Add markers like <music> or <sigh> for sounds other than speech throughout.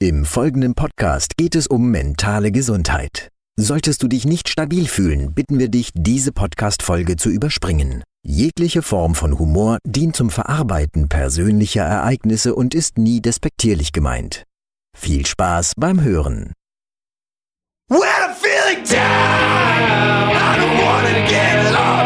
Im folgenden Podcast geht es um mentale Gesundheit. Solltest du dich nicht stabil fühlen, bitten wir dich, diese Podcast-Folge zu überspringen. Jegliche Form von Humor dient zum Verarbeiten persönlicher Ereignisse und ist nie despektierlich gemeint. Viel Spaß beim Hören. When feeling down, I don't wanna get up.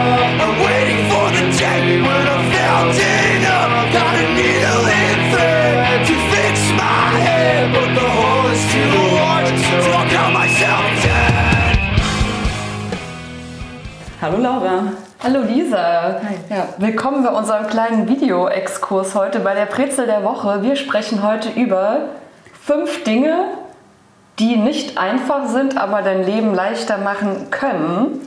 Hallo Laura. Hallo Lisa. Ja, willkommen bei unserem kleinen Video-Exkurs heute bei der Brezel der Woche. Wir sprechen heute über fünf Dinge, die nicht einfach sind, aber dein Leben leichter machen können.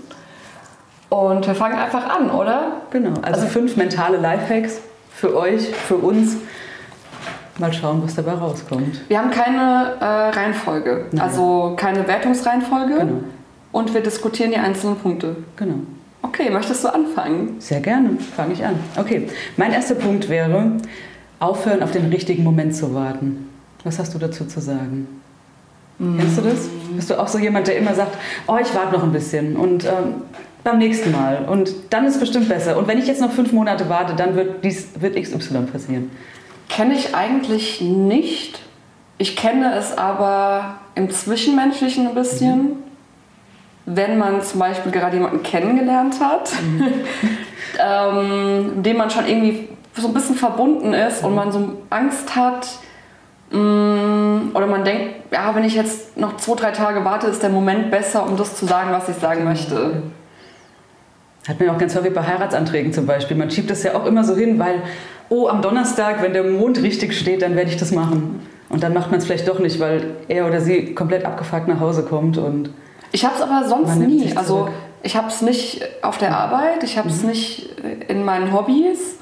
Und wir fangen einfach an, oder? Genau, also, fünf mentale Lifehacks für euch, für uns. Mal schauen, was dabei rauskommt. Wir haben keine äh, Reihenfolge, Nein. also keine Wertungsreihenfolge. Genau. Und wir diskutieren die einzelnen Punkte. Genau. Okay, möchtest du anfangen? Sehr gerne, fange ich an. Okay, mein erster Punkt wäre, aufhören auf den richtigen Moment zu warten. Was hast du dazu zu sagen? Kennst du das? Bist du auch so jemand, der immer sagt, oh, ich warte noch ein bisschen und ähm, beim nächsten Mal und dann ist es bestimmt besser. Und wenn ich jetzt noch fünf Monate warte, dann wird, dies, wird XY passieren. Kenne ich eigentlich nicht. Ich kenne es aber im Zwischenmenschlichen ein bisschen. Wenn man zum Beispiel gerade jemanden kennengelernt hat, <laughs> ähm, mit dem man schon irgendwie so ein bisschen verbunden ist und man so Angst hat, mh, oder man denkt, ja, wenn ich jetzt noch zwei, drei Tage warte, ist der Moment besser, um das zu sagen, was ich sagen möchte. Hat man auch ganz häufig bei Heiratsanträgen zum Beispiel. Man schiebt das ja auch immer so hin, weil, oh, am Donnerstag, wenn der Mond richtig steht, dann werde ich das machen. Und dann macht man es vielleicht doch nicht, weil er oder sie komplett abgefuckt nach Hause kommt und Ich habe es aber sonst nie. Also ich habe es nicht auf der Arbeit, ich habe es nicht in meinen Hobbys.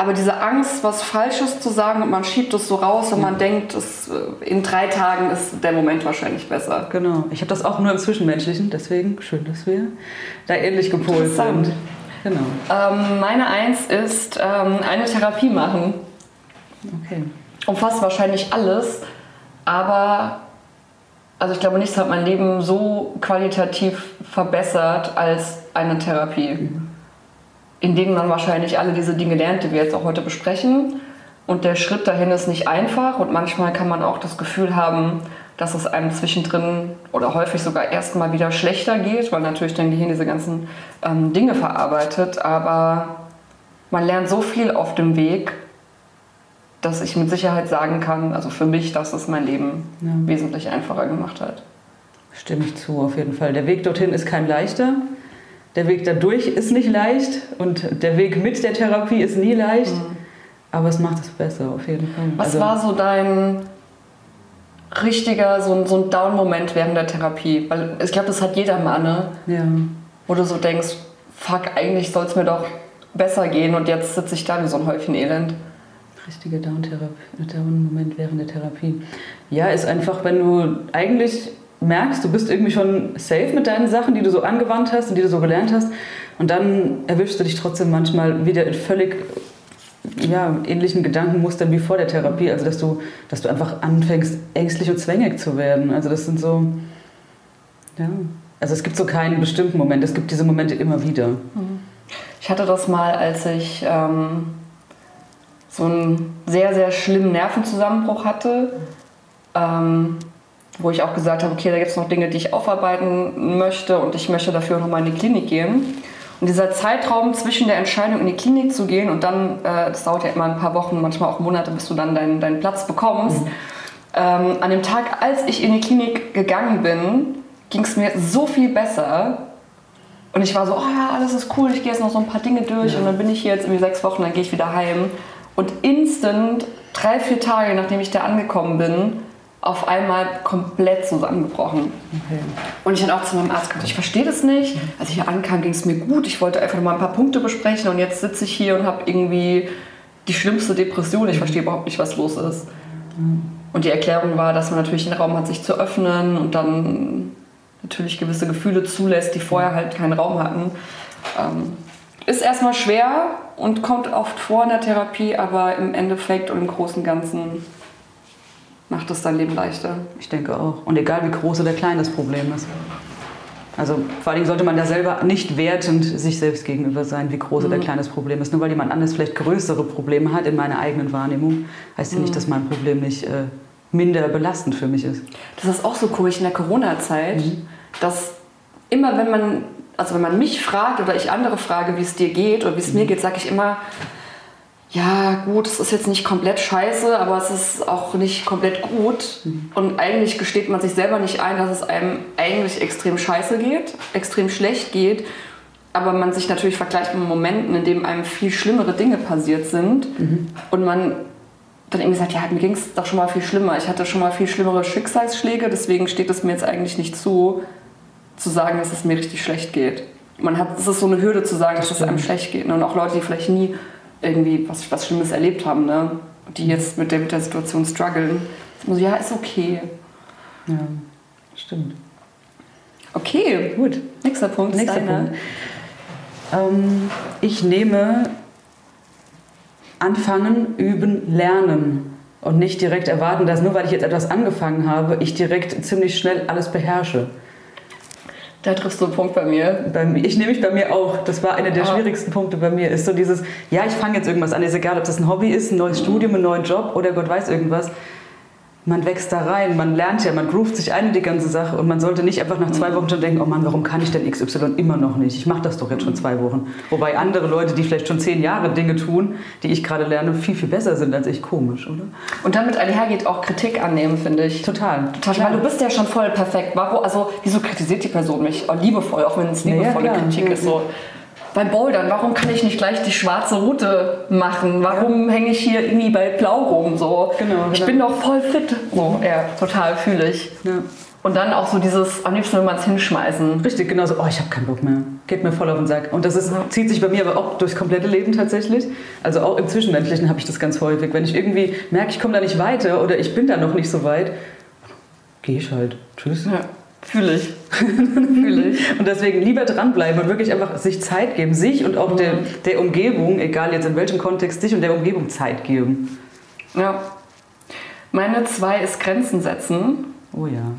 Aber diese Angst, was Falsches zu sagen und man schiebt es so raus und man denkt, es, äh, in drei Tagen ist der Moment wahrscheinlich besser. Genau. Ich habe das auch nur im Zwischenmenschlichen, deswegen schön, dass wir da ähnlich gepolt sind. Genau. Ähm, meine Eins ist ähm, eine Therapie machen. Okay. Umfasst wahrscheinlich alles, aber also ich glaube, nichts hat mein Leben so qualitativ verbessert als eine Therapie. In denen man wahrscheinlich alle diese Dinge lernt, die wir jetzt auch heute besprechen. Und der Schritt dahin ist nicht einfach und manchmal kann man auch das Gefühl haben, dass es einem zwischendrin oder häufig sogar erstmal wieder schlechter geht, weil natürlich dein Gehirn diese ganzen ähm, Dinge verarbeitet. Aber man lernt so viel auf dem Weg, dass ich mit Sicherheit sagen kann, also für mich, dass es mein Leben Ja. wesentlich einfacher gemacht hat. Stimme ich zu, auf jeden Fall. Der Weg dorthin ist kein leichter. Der Weg dadurch ist nicht leicht und der Weg mit der Therapie ist nie leicht. Aber es macht es besser, auf jeden Fall. Was Also, war so dein richtiger, so ein, so ein Down-Moment während der Therapie? Weil ich glaube, das hat jeder mal, ne? Ja. Wo du so denkst, fuck, eigentlich soll es mir doch besser gehen und jetzt sitze ich da wie so ein Häufchen Elend. Richtige Down-Moment während der Therapie. Ja, ist einfach, wenn du eigentlich merkst, du bist irgendwie schon safe mit deinen Sachen, die du so angewandt hast und die du so gelernt hast. Und dann erwischst du dich trotzdem manchmal wieder in völlig ja, ähnlichen Gedankenmustern wie vor der Therapie. Also, dass du, dass du einfach anfängst, ängstlich und zwängig zu werden. Also, das sind so. Ja. Also, es gibt so keinen bestimmten Moment. Es gibt diese Momente immer wieder. Ich hatte das mal, als ich ähm, so einen sehr, sehr schlimmen Nervenzusammenbruch hatte, ähm, wo ich auch gesagt habe, okay, da gibt es noch Dinge, die ich aufarbeiten möchte und ich möchte dafür nochmal in die Klinik gehen. Und dieser Zeitraum zwischen der Entscheidung in die Klinik zu gehen und dann, äh, das dauert ja immer ein paar Wochen, manchmal auch Monate, bis du dann deinen, deinen Platz bekommst. Ähm, an dem Tag, als ich in die Klinik gegangen bin, ging es mir so viel besser. Und ich war so, oh ja, alles ist cool, ich gehe jetzt noch so ein paar Dinge durch und dann bin ich hier jetzt irgendwie sechs Wochen, dann gehe ich wieder heim. Und instant, drei, vier Tage nachdem ich da angekommen bin, auf einmal komplett zusammengebrochen. Okay. Und ich dann auch zu meinem Arzt gesagt, ich verstehe das nicht. Als ich hier ankam, ging es mir gut. Ich wollte einfach mal ein paar Punkte besprechen und jetzt sitze ich hier und habe irgendwie die schlimmste Depression. Ich verstehe überhaupt nicht, was los ist. Und die Erklärung war, dass man natürlich den Raum hat, sich zu öffnen und dann natürlich gewisse Gefühle zulässt, die vorher halt keinen Raum hatten. Ähm, ist erstmal schwer und kommt oft vor in der Therapie, aber im Endeffekt und im Großen und Ganzen macht es dein Leben leichter. Ich denke auch. Und egal wie groß oder klein das Problem ist. Also vor allen Dingen sollte man da selber nicht wertend sich selbst gegenüber sein, wie groß oder klein das Problem ist. Nur weil jemand anderes vielleicht größere Probleme hat in meiner eigenen Wahrnehmung, heißt ja nicht, dass mein Problem nicht äh, minder belastend für mich ist. Das ist auch so komisch in der Corona-Zeit, dass immer wenn man, also wenn man mich fragt oder ich andere frage, wie es dir geht oder wie es mir geht, sage ich immer, ja gut, es ist jetzt nicht komplett scheiße, aber es ist auch nicht komplett gut. Und eigentlich gesteht man sich selber nicht ein, dass es einem eigentlich extrem scheiße geht, extrem schlecht geht. Aber man sich natürlich vergleicht mit Momenten, in denen einem viel schlimmere Dinge passiert sind. Und man dann irgendwie sagt, ja, mir ging es doch schon mal viel schlimmer. Ich hatte schon mal viel schlimmere Schicksalsschläge, deswegen steht es mir jetzt eigentlich nicht zu, zu sagen, dass es mir richtig schlecht geht. Man hat, es ist so eine Hürde zu sagen, dass es einem schlecht geht. Ne? Und auch Leute, die vielleicht nie irgendwie was, was Schlimmes erlebt haben, ne? die jetzt mit der, mit der Situation strugglen. So, ja, ist okay. Ja, stimmt. Okay, gut. Nächster Punkt. Nächster. Punkt. Ähm, ich nehme anfangen, üben, lernen. Und nicht direkt erwarten, dass nur weil ich jetzt etwas angefangen habe, ich direkt ziemlich schnell alles beherrsche. Da triffst du einen Punkt bei mir. Bei ich nehme mich bei mir auch. Das war einer der Ah. schwierigsten Punkte bei mir. Ist so dieses, ja, ich fange jetzt irgendwas an. Ist egal, ob das ein Hobby ist, ein neues Studium, ein neuer Job oder Gott weiß irgendwas. Man wächst da rein, man lernt ja, man groovt sich ein in die ganze Sache und man sollte nicht einfach nach zwei Wochen schon denken, oh Mann, warum kann ich denn XY immer noch nicht? Ich mache das doch jetzt schon zwei Wochen. Wobei andere Leute, die vielleicht schon zehn Jahre Dinge tun, die ich gerade lerne, viel, viel besser sind als ich. Komisch, oder? Und damit einhergeht auch Kritik annehmen, finde ich. Total. Total, weil du bist ja schon voll perfekt. Warum, also, wieso kritisiert die Person mich? Oh, liebevoll, auch wenn es liebevolle klar. Kritik ist. So. Beim Bouldern, warum kann ich nicht gleich die schwarze Route machen? Warum hänge ich hier irgendwie bei Blau rum? So? Genau, Ich genau. bin doch voll fit. So, ja, total fühle ich. Ja. Und dann auch so dieses, am liebsten will man es hinschmeißen. Richtig, genau so, oh, ich habe keinen Bock mehr. Geht mir voll auf den Sack. Und das ist, zieht sich bei mir aber auch durchs komplette Leben tatsächlich. Also auch im Zwischenmenschlichen habe ich das ganz häufig. Wenn ich irgendwie merke, ich komme da nicht weiter oder ich bin da noch nicht so weit, gehe ich halt. Tschüss. Ja, fühle ich. <laughs> fühle ich. Und deswegen lieber dranbleiben und wirklich einfach sich Zeit geben, sich und auch der, der Umgebung, egal jetzt in welchem Kontext, sich und der Umgebung Zeit geben. Ja. Meine zwei ist Grenzen setzen. Oh ja.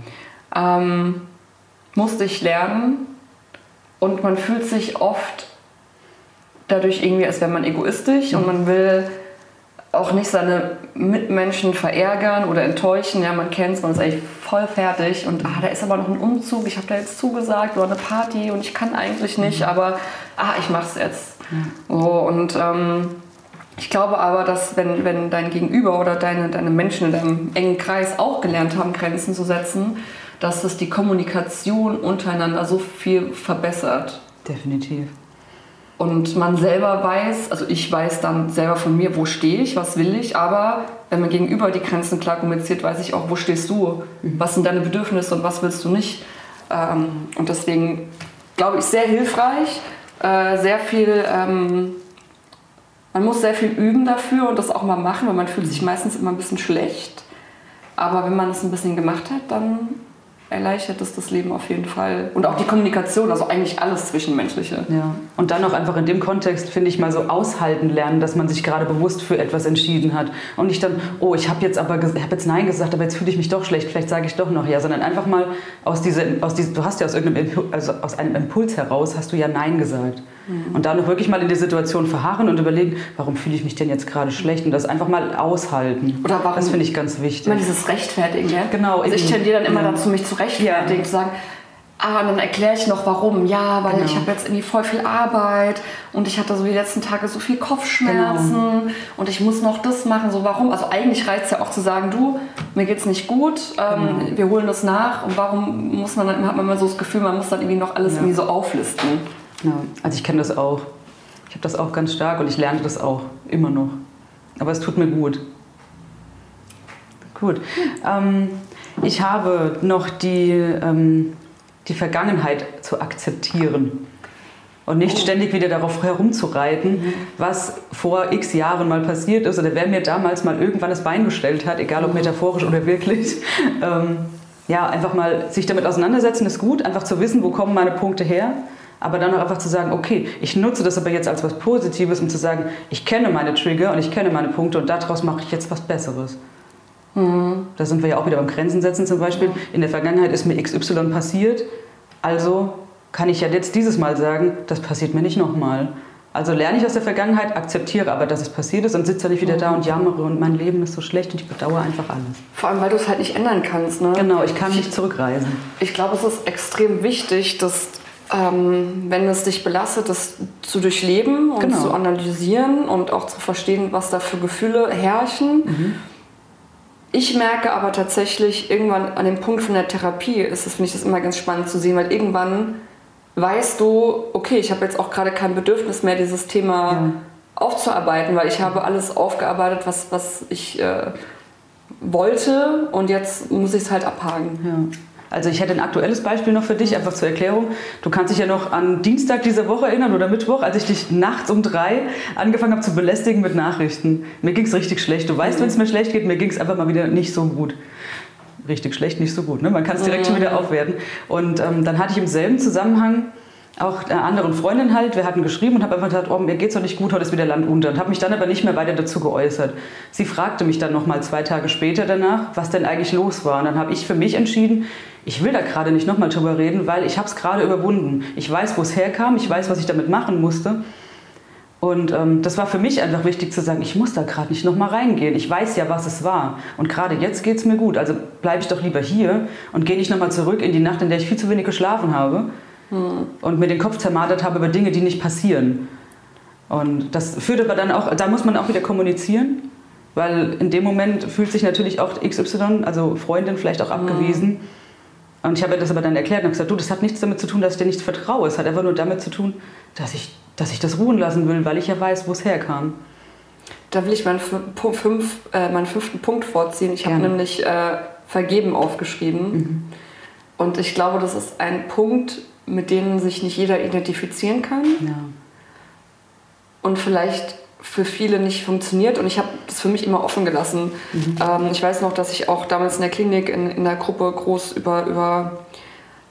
ähm, musste ich lernen und man fühlt sich oft dadurch irgendwie, als wäre man egoistisch und man will auch nicht seine Mitmenschen verärgern oder enttäuschen. Ja, man kennt es, man ist eigentlich voll fertig und ah, da ist aber noch ein Umzug, ich habe da jetzt zugesagt oder eine Party und ich kann eigentlich nicht, aber ah, ich mach's jetzt. So, und ähm, ich glaube aber, dass wenn, wenn dein Gegenüber oder deine, deine Menschen in deinem engen Kreis auch gelernt haben, Grenzen zu setzen, dass es die Kommunikation untereinander so viel verbessert. Definitiv. Und man selber weiß, also ich weiß dann selber von mir, wo stehe ich, was will ich, aber wenn man gegenüber die Grenzen klar kommuniziert, weiß ich auch, wo stehst du, was sind deine Bedürfnisse und was willst du nicht. Ähm, und deswegen glaube ich, sehr hilfreich, äh, sehr viel, ähm, man muss sehr viel üben dafür und das auch mal machen, weil man fühlt sich meistens immer ein bisschen schlecht. Aber wenn man es ein bisschen gemacht hat, dann erleichtert es das Leben auf jeden Fall. Und auch die Kommunikation, also eigentlich alles Zwischenmenschliche. Ja. Und dann auch einfach in dem Kontext, finde ich, mal so aushalten lernen, dass man sich gerade bewusst für etwas entschieden hat. Und nicht dann, oh, ich habe jetzt aber hab jetzt Nein gesagt, aber jetzt fühle ich mich doch schlecht, vielleicht sage ich doch noch Ja, sondern einfach mal aus dieser, aus diesem, du hast ja aus irgendeinem also aus einem Impuls heraus, hast du ja Nein gesagt. Und dann noch wirklich mal in die Situation verharren und überlegen, warum fühle ich mich denn jetzt gerade schlecht? Und das einfach mal aushalten. Oder warum- Das finde ich ganz wichtig. Immer dieses Rechtfertigen, ja? Genau, Also ich tendiere dann immer Ja. dazu, mich zu rechtfertigen, Ja. zu sagen, ah, und dann erkläre ich noch warum. Ja, weil Genau. ich habe jetzt irgendwie voll viel Arbeit und ich hatte so die letzten Tage so viel Kopfschmerzen Genau. und ich muss noch das machen. So warum? Also eigentlich reizt es ja auch zu sagen, du, mir geht's nicht gut, ähm, Genau. wir holen das nach. Und warum muss man dann, hat man immer so das Gefühl, man muss dann irgendwie noch alles Ja. irgendwie so auflisten. Ja, also ich kenne das auch. Ich habe das auch ganz stark und ich lerne das auch immer noch. Aber es tut mir gut. Gut. Ähm, ich habe noch die, ähm, die Vergangenheit zu akzeptieren. Und nicht ständig wieder darauf herumzureiten, was vor x Jahren mal passiert ist oder wer mir damals mal irgendwann das Bein gestellt hat, egal ob metaphorisch oder wirklich. <laughs> Ähm, ja, einfach mal sich damit auseinandersetzen ist gut, einfach zu wissen, wo kommen meine Punkte her. Aber dann auch einfach zu sagen, okay, ich nutze das aber jetzt als was Positives, um zu sagen, ich kenne meine Trigger und ich kenne meine Punkte und daraus mache ich jetzt was Besseres. Da sind wir ja auch wieder beim Grenzen setzen zum Beispiel. In der Vergangenheit ist mir XY passiert, also kann ich ja jetzt dieses Mal sagen, das passiert mir nicht nochmal. Also lerne ich aus der Vergangenheit, akzeptiere aber, dass es passiert ist und sitze dann nicht wieder da und jammere und mein Leben ist so schlecht und ich bedauere einfach alles. Vor allem, weil du es halt nicht ändern kannst. Ne? Genau, ich kann nicht zurückreisen. Ich glaube, es ist extrem wichtig, dass, ähm, wenn es dich belastet, das zu durchleben und Genau. zu analysieren und auch zu verstehen, was da für Gefühle herrschen. Mhm. Ich merke aber tatsächlich irgendwann an dem Punkt von der Therapie ist es, finde ich das immer ganz spannend zu sehen, weil irgendwann weißt du, okay, ich habe jetzt auch gerade kein Bedürfnis mehr, dieses Thema Ja. aufzuarbeiten, weil ich habe alles aufgearbeitet, was, was ich äh, wollte und jetzt muss ich es halt abhaken. Ja. Also ich hätte ein aktuelles Beispiel noch für dich, einfach zur Erklärung. Du kannst dich ja noch an Dienstag dieser Woche erinnern oder Mittwoch, als ich dich nachts um drei angefangen habe zu belästigen mit Nachrichten. Mir ging es richtig schlecht. Du weißt, wenn es mir schlecht geht, mir ging es einfach mal wieder nicht so gut. Richtig schlecht, nicht so gut. Ne? Man kann es direkt schon wieder aufwerten. Und ähm, dann hatte ich im selben Zusammenhang auch einer anderen Freundin halt, wir hatten geschrieben und habe einfach gesagt, oh, mir geht's doch nicht gut, heute ist wieder Land unter. Und habe mich dann aber nicht mehr weiter dazu geäußert. Sie fragte mich dann nochmal zwei Tage später danach, was denn eigentlich los war. Und dann habe ich für mich entschieden, ich will da gerade nicht nochmal drüber reden, weil ich habe es gerade überwunden. Ich weiß, wo es herkam, ich weiß, was ich damit machen musste. Und ähm, das war für mich einfach wichtig zu sagen, ich muss da gerade nicht nochmal reingehen. Ich weiß ja, was es war. Und gerade jetzt geht es mir gut. Also bleibe ich doch lieber hier und gehe nicht nochmal zurück in die Nacht, in der ich viel zu wenig geschlafen habe und mir den Kopf zermartert habe über Dinge, die nicht passieren. Und das führt aber dann auch, da muss man auch wieder kommunizieren, weil in dem Moment fühlt sich natürlich auch XY, also Freundin, vielleicht auch abgewiesen. Und ich habe das aber dann erklärt und habe gesagt, du, das hat nichts damit zu tun, dass ich dir nicht vertraue. Es hat einfach nur damit zu tun, dass ich, dass ich das ruhen lassen will, weil ich ja weiß, wo es herkam. Da will ich meinen, fünf, äh, meinen fünften Punkt vorziehen. Ich habe nämlich äh, Vergeben aufgeschrieben. Und ich glaube, das ist ein Punkt, mit dem sich nicht jeder identifizieren kann Ja. und vielleicht für viele nicht funktioniert. Und ich habe das für mich immer offen gelassen. Ähm, ich weiß noch, dass ich auch damals in der Klinik in, in der Gruppe groß über, über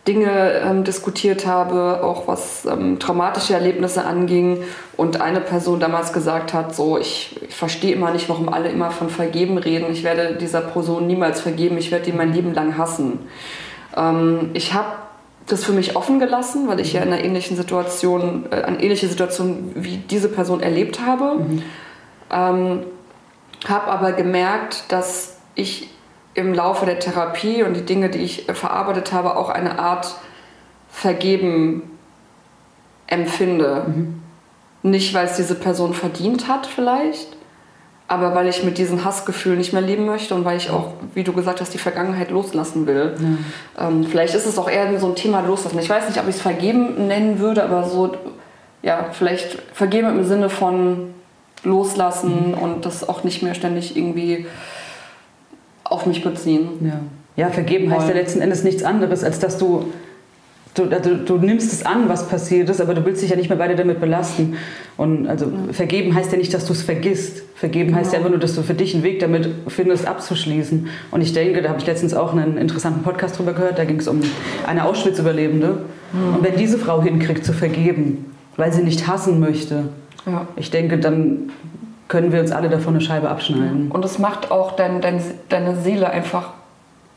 Dinge ähm, diskutiert habe, auch was ähm, traumatische Erlebnisse anging. Und eine Person damals gesagt hat, so, ich, ich verstehe immer nicht, warum alle immer von Vergeben reden. Ich werde dieser Person niemals vergeben. Ich werde die mein Leben lang hassen. Ähm, ich habe das für mich offen gelassen, weil ich ja in einer ähnlichen Situation, äh, eine ähnliche Situation wie diese Person erlebt habe. Ähm, habe aber gemerkt, dass ich im Laufe der Therapie und die Dinge, die ich verarbeitet habe, auch eine Art Vergeben empfinde. Nicht, weil es diese Person verdient hat vielleicht, aber weil ich mit diesen Hassgefühlen nicht mehr leben möchte und weil ich auch, wie du gesagt hast, die Vergangenheit loslassen will. Ähm, vielleicht ist es auch eher so ein Thema loslassen. Ich weiß nicht, ob ich es vergeben nennen würde, aber so, ja, vielleicht vergeben im Sinne von loslassen und das auch nicht mehr ständig irgendwie auf mich beziehen. Ja. ja, vergeben heißt ja letzten Endes nichts anderes, als dass du, du, also, du nimmst es an, was passiert ist, aber du willst dich ja nicht mehr weiter damit belasten. Und also vergeben heißt ja nicht, dass du es vergisst. Vergeben heißt ja einfach nur, dass du für dich einen Weg damit findest, abzuschließen. Und ich denke, da habe ich letztens auch einen interessanten Podcast drüber gehört, da ging es um eine Auschwitz-Überlebende. Und wenn diese Frau hinkriegt zu vergeben, weil sie nicht hassen möchte, Ja. ich denke, dann können wir uns alle davon eine Scheibe abschneiden. Und es macht auch dein, dein, deine Seele einfach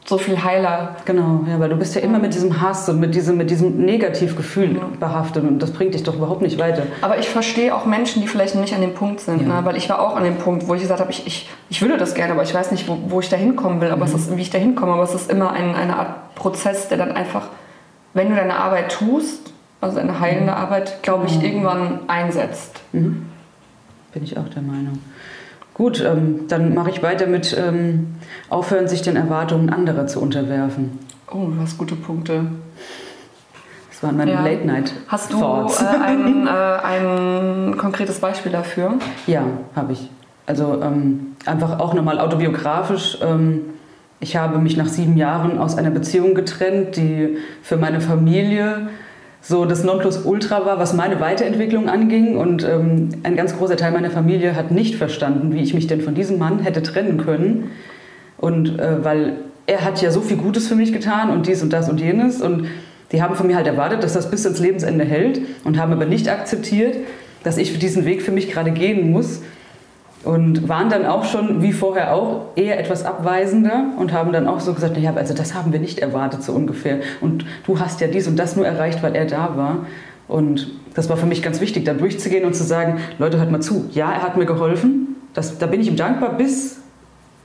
so viel heiler. Genau, ja, weil du bist ja immer mit diesem Hass und mit diesem, mit diesem Negativgefühl behaftet und das bringt dich doch überhaupt nicht weiter. Aber ich verstehe auch Menschen, die vielleicht noch nicht an dem Punkt sind. Ja. Ne? Weil ich war auch an dem Punkt, wo ich gesagt habe, ich, ich, ich würde das gerne, aber ich weiß nicht, wo, wo ich da hinkommen will, aber es ist, wie ich da hinkomme. Aber es ist immer ein, eine Art Prozess, der dann einfach, wenn du deine Arbeit tust, also eine heilende Arbeit, glaube ich, irgendwann einsetzt. Bin ich auch der Meinung. Gut, ähm, dann mache ich weiter mit ähm, aufhören, sich den Erwartungen anderer zu unterwerfen. Oh, du hast gute Punkte. Das waren meine Ja. Late Night Hast du äh, ein, <laughs> äh, ein konkretes Beispiel dafür? Ja, habe ich. Also ähm, einfach auch nochmal autobiografisch. Ähm, ich habe mich nach sieben Jahren aus einer Beziehung getrennt, die für meine Familie so das Nonplusultra war, was meine Weiterentwicklung anging. Und ähm, ein ganz großer Teil meiner Familie hat nicht verstanden, wie ich mich denn von diesem Mann hätte trennen können. Und äh, weil er hat ja so viel Gutes für mich getan und dies und das und jenes. Und die haben von mir halt erwartet, dass das bis ins Lebensende hält und haben aber nicht akzeptiert, dass ich diesen Weg für mich gerade gehen muss. Und waren dann auch schon, wie vorher auch, eher etwas abweisender und haben dann auch so gesagt, naja, also das haben wir nicht erwartet, so ungefähr. Und du hast ja dies und das nur erreicht, weil er da war. Und das war für mich ganz wichtig, da durchzugehen und zu sagen, Leute, hört mal zu, ja, er hat mir geholfen, das, da bin ich ihm dankbar bis,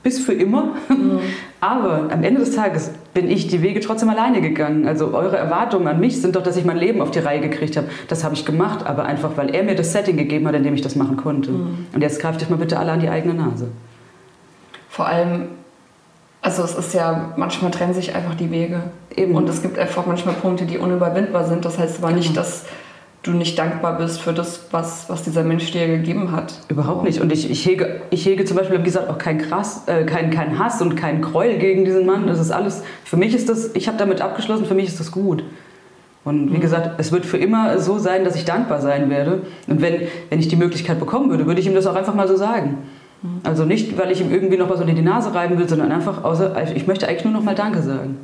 bis für immer. Mhm. <laughs> Aber am Ende des Tages bin ich die Wege trotzdem alleine gegangen. Also eure Erwartungen an mich sind doch, dass ich mein Leben auf die Reihe gekriegt habe. Das habe ich gemacht, aber einfach, weil er mir das Setting gegeben hat, in dem ich das machen konnte. Mhm. Und jetzt greift euch mal bitte alle an die eigene Nase. Vor allem, also es ist ja, manchmal trennen sich einfach die Wege. Eben. Und es gibt einfach manchmal Punkte, die unüberwindbar sind. Das heißt aber genau. nicht, dass du nicht dankbar bist für das, was, was dieser Mensch dir gegeben hat. Überhaupt nicht. Und ich, ich, hege, ich hege zum Beispiel, wie gesagt, auch keinen äh, kein, kein Hass und keinen Gräuel gegen diesen Mann. Das ist alles, für mich ist das, ich habe damit abgeschlossen, für mich ist das gut. Und wie mhm. gesagt, es wird für immer so sein, dass ich dankbar sein werde. Und wenn, wenn ich die Möglichkeit bekommen würde, würde ich ihm das auch einfach mal so sagen. Mhm. Also nicht, weil ich ihm irgendwie noch was unter die Nase reiben will, sondern einfach, außer, ich möchte eigentlich nur noch mal Danke sagen.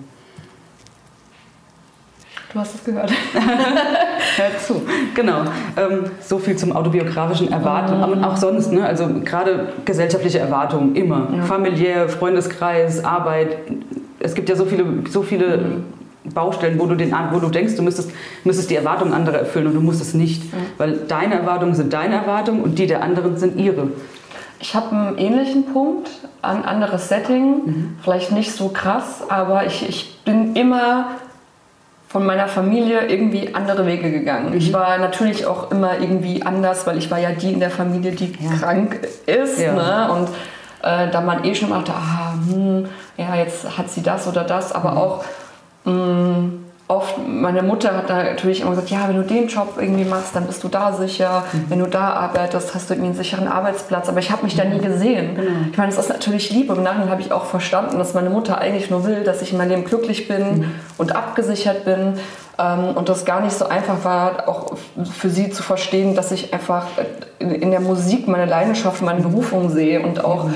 Du hast es gehört. <laughs> Hör zu. Genau. Ähm, so viel zum autobiografischen Erwarten. Mhm. Und auch sonst, ne? also gerade gesellschaftliche Erwartungen, immer. Ja. Familiär, Freundeskreis, Arbeit. Es gibt ja so viele, so viele mhm. Baustellen, wo du, den, wo du denkst, du müsstest, müsstest die Erwartungen anderer erfüllen und du musst es nicht. Mhm. Weil deine Erwartungen sind deine Erwartungen und die der anderen sind ihre. Ich habe einen ähnlichen Punkt, ein anderes Setting, mhm. vielleicht nicht so krass, aber ich, ich bin immer von meiner Familie irgendwie andere Wege gegangen. Mhm. Ich war natürlich auch immer irgendwie anders, weil ich war ja die in der Familie, die ja. krank ist. Ja. Ne? Und äh, da man eh schon dachte, ah, hm, ja, jetzt hat sie das oder das, aber mhm. auch mh, hm, oft, meine Mutter hat da natürlich immer gesagt, ja, wenn du den Job irgendwie machst, dann bist du da sicher. Mhm. Wenn du da arbeitest, hast du irgendwie einen sicheren Arbeitsplatz. Aber ich habe mich da nie mhm. gesehen. Genau. Ich meine, es ist natürlich lieb. Im Nachhinein habe ich auch verstanden, dass meine Mutter eigentlich nur will, dass ich in meinem Leben glücklich bin mhm. und abgesichert bin. Ähm, und das gar nicht so einfach war, auch für sie zu verstehen, dass ich einfach in der Musik meine Leidenschaft, meine Berufung sehe und auch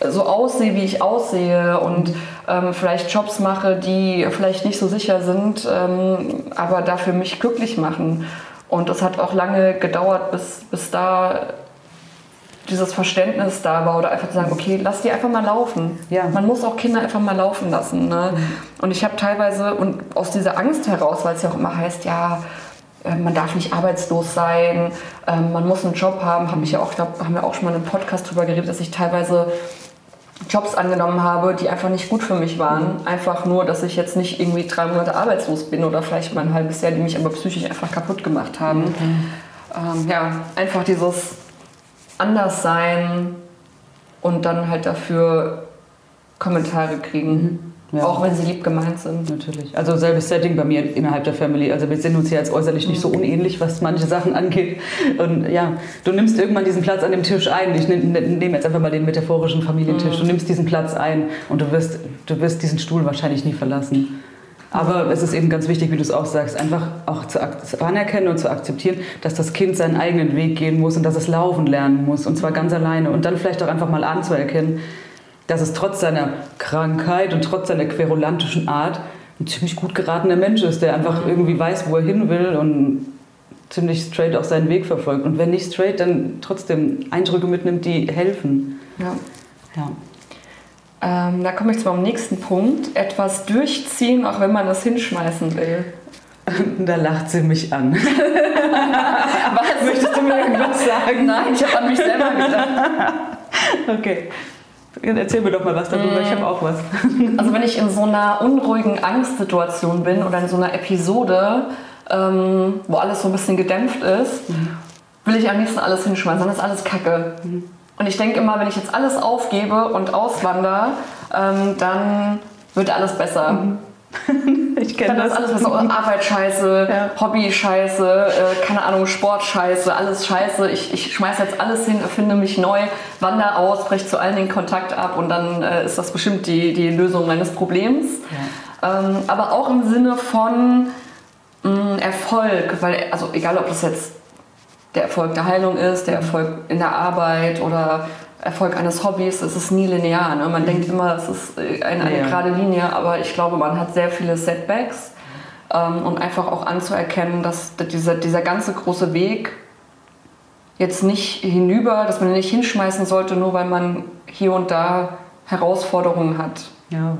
so aussehe, wie ich aussehe und ähm, vielleicht Jobs mache, die vielleicht nicht so sicher sind, ähm, aber dafür mich glücklich machen. Und es hat auch lange gedauert, bis, bis da dieses Verständnis da war oder einfach zu sagen, okay, lass die einfach mal laufen. Ja. Man muss auch Kinder einfach mal laufen lassen. Ne? Mhm. Und ich habe teilweise, und aus dieser Angst heraus, weil es ja auch immer heißt, ja, äh, man darf nicht arbeitslos sein, ähm, man muss einen Job haben, habe ich ja auch, glaub, haben wir auch schon mal einen Podcast darüber geredet, dass ich teilweise Jobs angenommen habe, die einfach nicht gut für mich waren. Mhm. Einfach nur, dass ich jetzt nicht irgendwie drei Monate arbeitslos bin oder vielleicht mal ein halbes Jahr, die mich aber psychisch einfach kaputt gemacht haben. Mhm. Ähm, ja, einfach dieses Anderssein und dann halt dafür Kommentare kriegen. Mhm. Ja. Auch wenn sie lieb gemeint sind. Natürlich. Also selbes Setting bei mir innerhalb der Family. Also wir sind uns ja jetzt äußerlich nicht so mhm. unähnlich, was manche Sachen angeht. Und ja, du nimmst irgendwann diesen Platz an dem Tisch ein. Ich nehme nehm jetzt einfach mal den metaphorischen Familientisch. Mhm. Du nimmst diesen Platz ein und du wirst, du wirst diesen Stuhl wahrscheinlich nie verlassen. Aber es ist eben ganz wichtig, wie du es auch sagst, einfach auch zu, zu anerkennen und zu akzeptieren, dass das Kind seinen eigenen Weg gehen muss und dass es laufen lernen muss und zwar ganz alleine. Und dann vielleicht auch einfach mal anzuerkennen, dass es trotz seiner Krankheit und trotz seiner querulantischen Art ein ziemlich gut geratener Mensch ist, der einfach irgendwie weiß, wo er hin will und ziemlich straight auch seinen Weg verfolgt. Und wenn nicht straight, dann trotzdem Eindrücke mitnimmt, die helfen. Ja. ja. Ähm, da komme ich zu meinem nächsten Punkt. Etwas durchziehen, auch wenn man das hinschmeißen will. <laughs> Da lacht sie mich an. <laughs> Was? Möchtest du mir irgendwas sagen? Nein, ich habe an mich selber gedacht. <laughs> Okay. Erzähl mir doch mal was darüber, ich habe auch was. <laughs> Also wenn ich in so einer unruhigen Angstsituation bin oder in so einer Episode, ähm, wo alles so ein bisschen gedämpft ist, mhm. will ich am liebsten alles hinschmeißen, dann ist alles Kacke. Mhm. Und ich denke immer, wenn ich jetzt alles aufgebe und auswandere, ähm, dann wird alles besser. Mhm. <laughs> ich kenne das. alles, was <laughs> Arbeit scheiße, ja. Hobby scheiße, äh, keine Ahnung, Sport scheiße, alles scheiße. Ich, ich schmeiße jetzt alles hin, erfinde mich neu, wandere aus, breche zu allen den Kontakt ab und dann äh, ist das bestimmt die, die Lösung meines Problems. Ja. Ähm, aber auch im Sinne von mh, mm, Erfolg, weil, also egal ob das jetzt der Erfolg der Heilung ist, der Erfolg in der Arbeit oder Erfolg eines Hobbys, es ist nie linear. Ne? Man mhm. denkt immer, es ist äh, eine, eine ja. gerade Linie, aber ich glaube, man hat sehr viele Setbacks ähm, und einfach auch anzuerkennen, dass dieser, dieser ganze große Weg jetzt nicht hinüber, dass man ihn nicht hinschmeißen sollte, nur weil man hier und da Herausforderungen hat. Ja,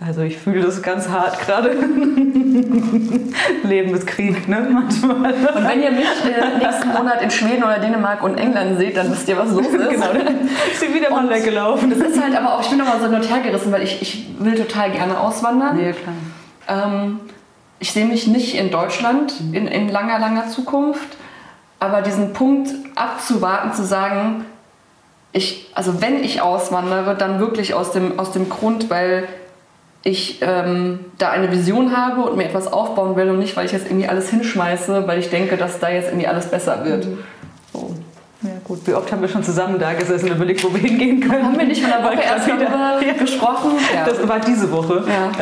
also ich fühle das ganz hart gerade. <laughs> Leben ist Krieg, ne? Manchmal. Und wenn ihr mich äh, nächsten Monat in Schweden oder Dänemark und England seht, dann wisst ihr, was los <laughs> ist. genau, dann ist sie wieder mal Und weggelaufen. Das ist halt aber auch, ich bin nochmal so hin und her gerissen, weil ich, ich will total gerne auswandern. Nee, klar. Ähm, ich sehe mich nicht in Deutschland in, in langer, langer Zukunft. Aber diesen Punkt abzuwarten, zu sagen, ich, also wenn ich auswandere, dann wirklich aus dem, aus dem Grund, weil ich ähm, da eine Vision habe und mir etwas aufbauen will und nicht, weil ich jetzt irgendwie alles hinschmeiße, weil ich denke, dass da jetzt irgendwie alles besser wird. So. Ja, gut. Wie oft haben wir schon zusammen da gesessen und überlegt, wo wir hingehen können? Haben wir nicht von der Woche erst darüber Ja. gesprochen? Ja. Das war diese Woche. ja. <laughs>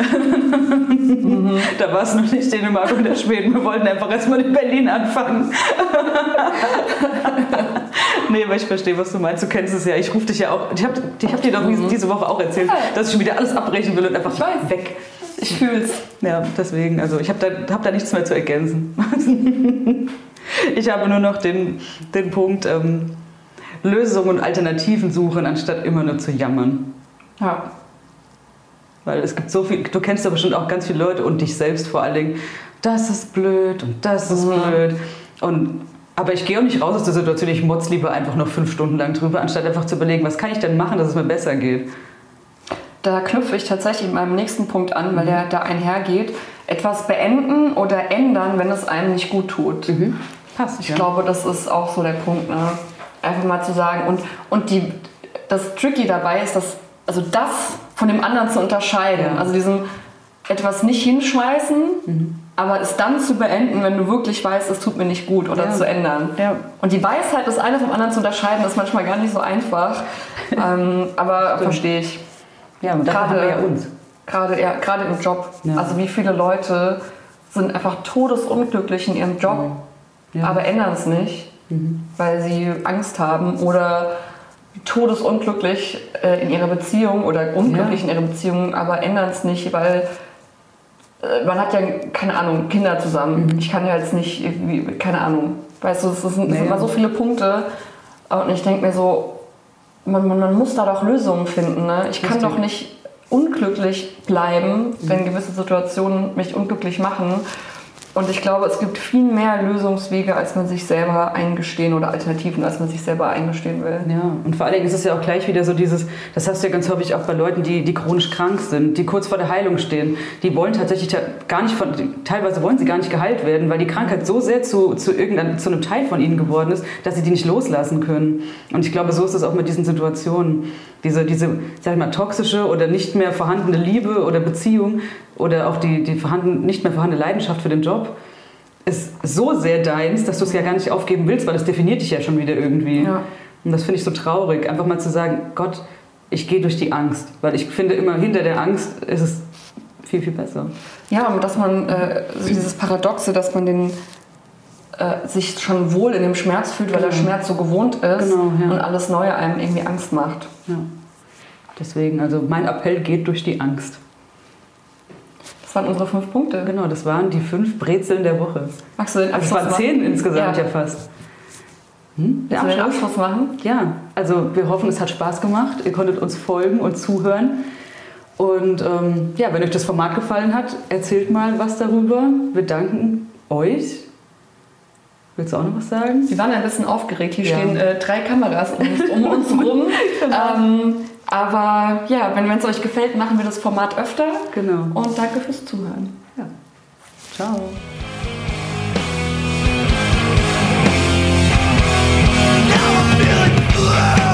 Da war es noch nicht Dänemark oder Schweden. Wir wollten einfach erstmal in Berlin anfangen. <laughs> nee, aber ich verstehe, was du meinst. Du kennst es ja. Ich rufe dich ja auch. Ich habe hab dir doch diese Woche auch erzählt, dass ich schon wieder alles abbrechen will und einfach weg. Ich fühl's. Ja, deswegen, also ich habe da, hab da nichts mehr zu ergänzen. <laughs> ich habe nur noch den, den Punkt ähm, Lösungen und Alternativen suchen, anstatt immer nur zu jammern. Ja. Weil es gibt so viel, du kennst ja bestimmt auch ganz viele Leute und dich selbst vor allen Dingen. Das ist blöd und das ist Mhm. blöd. Und, aber ich gehe auch nicht raus aus der Situation, ich motz lieber einfach noch fünf Stunden lang drüber, anstatt einfach zu überlegen, was kann ich denn machen, dass es mir besser geht. Da knüpfe ich tatsächlich mit meinem nächsten Punkt an, weil der da einhergeht. Etwas beenden oder ändern, wenn es einem nicht gut tut. Passt. Ich glaube, das ist auch so der Punkt. Ne? Einfach mal zu sagen. Und, und die, das Tricky dabei ist, dass, also das von dem anderen zu unterscheiden. Ja. Also diesem etwas nicht hinschmeißen, aber es dann zu beenden, wenn du wirklich weißt, es tut mir nicht gut oder Ja. zu ändern. Ja. Und die Weisheit, das eine vom anderen zu unterscheiden, ist manchmal gar nicht so einfach. <laughs> ähm, aber verstehe ich. Ja, und wir ja uns. Gerade, ja, gerade im Job. Ja. Also wie viele Leute sind einfach todesunglücklich in ihrem Job. Mhm. aber ändern es nicht, weil sie Angst haben oder todesunglücklich äh, in ihrer Beziehung oder unglücklich in ihrer Beziehung, aber ändern es nicht, weil man hat ja, keine Ahnung, Kinder zusammen. Mhm. Ich kann ja jetzt nicht keine Ahnung. Weißt du, es sind, es sind Nee. immer so viele Punkte und ich denke mir so, man, man, man muss da doch Lösungen finden. Ne? Ich kann Richtig. doch nicht unglücklich bleiben, wenn gewisse Situationen mich unglücklich machen. Und ich glaube, es gibt viel mehr Lösungswege, als man sich selber eingestehen oder Alternativen, als man sich selber eingestehen will. Ja, und vor allen Dingen ist es ja auch gleich wieder so dieses, das hast du ja ganz häufig auch bei Leuten, die, die chronisch krank sind, die kurz vor der Heilung stehen. Die wollen tatsächlich ta- gar nicht von, teilweise wollen sie gar nicht geheilt werden, weil die Krankheit so sehr zu, zu, irgendeinem, zu einem Teil von ihnen geworden ist, dass sie die nicht loslassen können. Und ich glaube, so ist es auch mit diesen Situationen. Diese, diese sag ich mal, toxische oder nicht mehr vorhandene Liebe oder Beziehung oder auch die, die vorhanden, nicht mehr vorhandene Leidenschaft für den Job ist so sehr deins, dass du es ja gar nicht aufgeben willst, weil das definiert dich ja schon wieder irgendwie. Ja. Und das finde ich so traurig, einfach mal zu sagen, Gott, ich gehe durch die Angst. Weil ich finde immer, hinter der Angst ist es viel, viel besser. Ja, und dass man äh, so dieses Paradoxe, dass man den, äh, sich schon wohl in dem Schmerz fühlt, weil der Genau. Schmerz so gewohnt ist Genau, ja. und alles Neue einem irgendwie Angst macht. Ja. Deswegen, also mein Appell geht durch die Angst. Das waren unsere fünf Punkte. Genau, das waren die fünf Brezeln der Woche. Magst du den Also es Abschluss waren machen? zehn insgesamt ja, Ja. fast. Hm? Den Abschluss? Abschluss machen? Ja, also wir hoffen, es hat Spaß gemacht. Ihr konntet uns folgen und zuhören. Und ähm, ja, wenn euch das Format gefallen hat, erzählt mal was darüber. Wir danken euch. Willst du auch noch was sagen? Sie waren ein bisschen aufgeregt. Hier ja. stehen äh, drei Kameras um uns, <laughs> rum. Genau. ähm, aber ja, wenn es euch gefällt, machen wir das Format öfter. Genau. Und danke fürs Zuhören. Ja. Ciao. Now I'm feeling